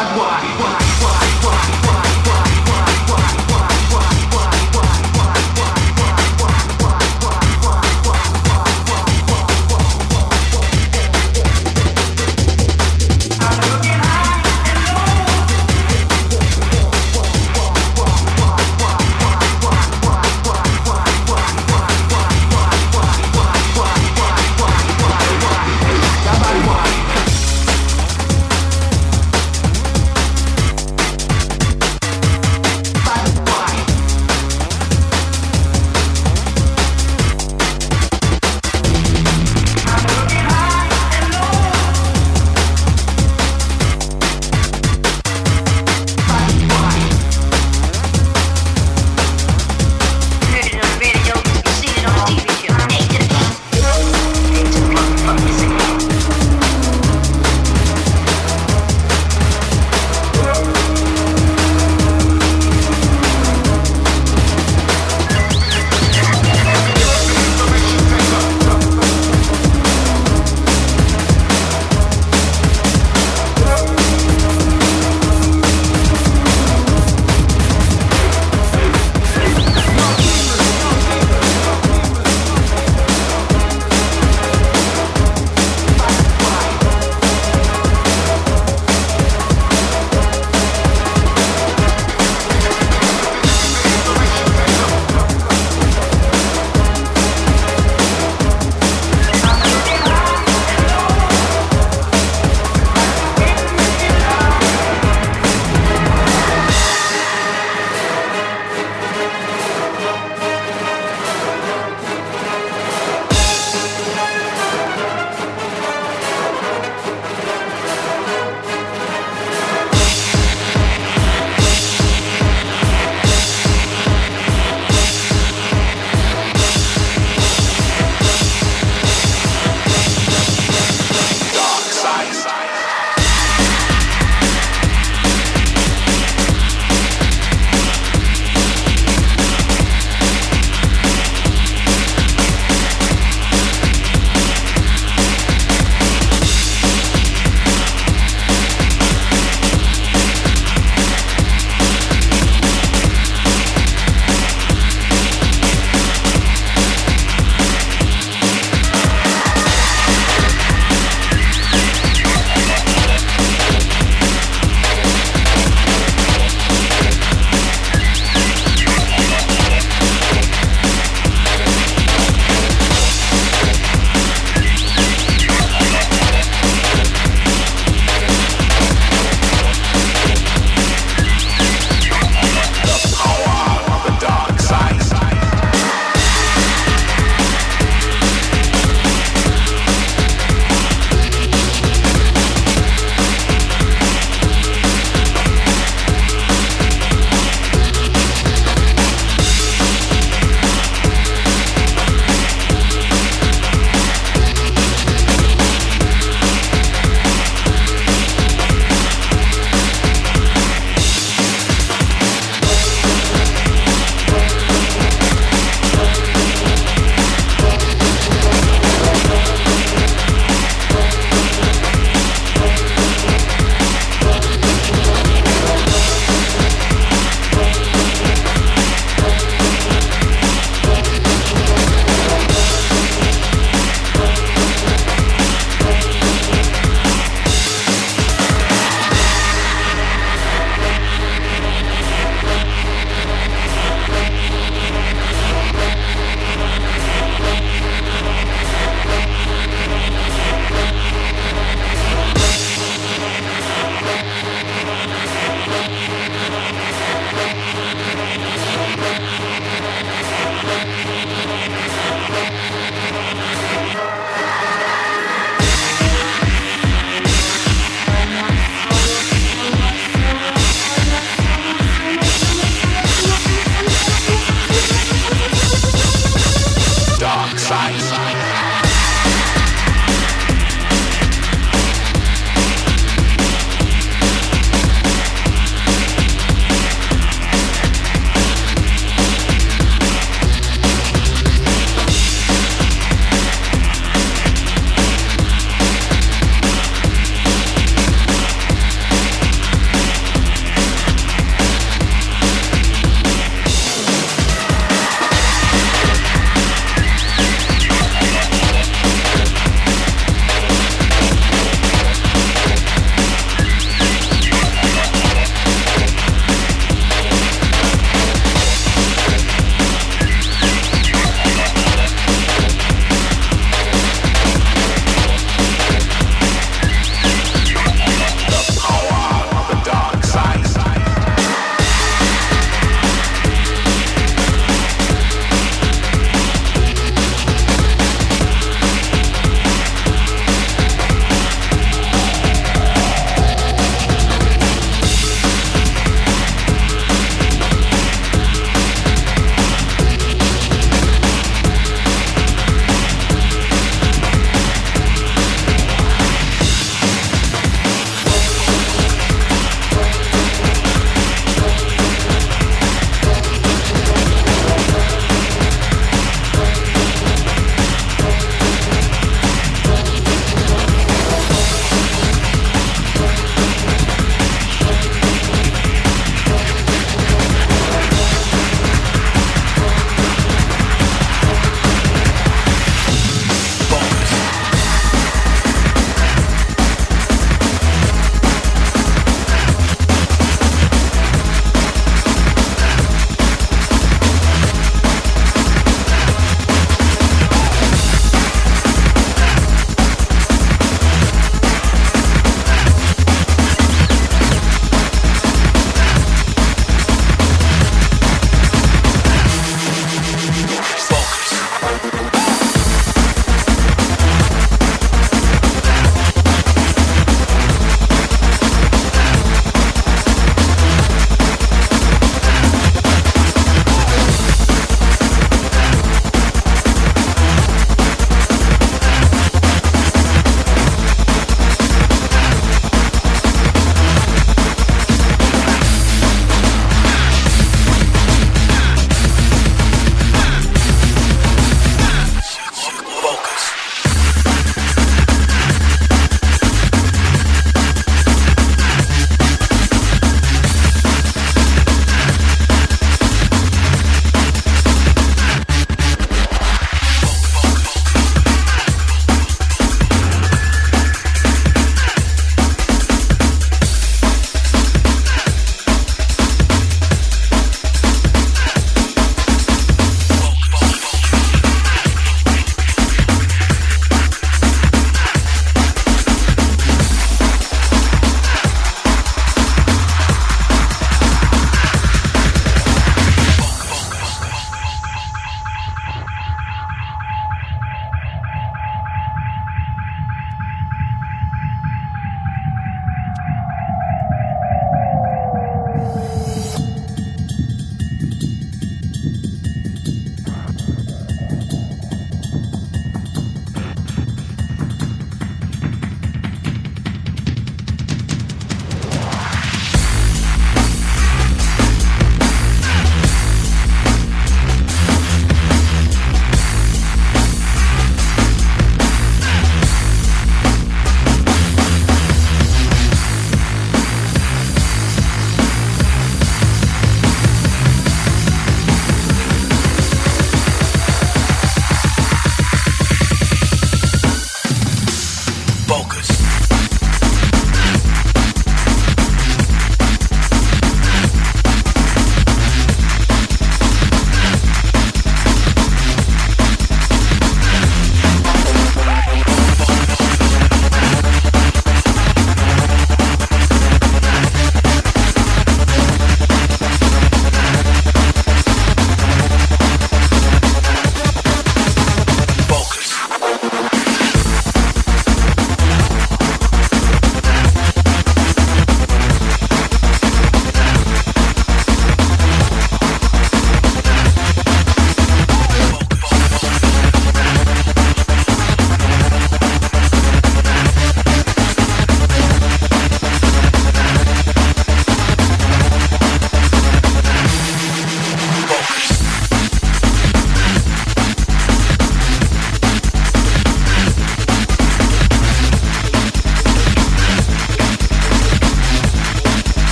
Why, why?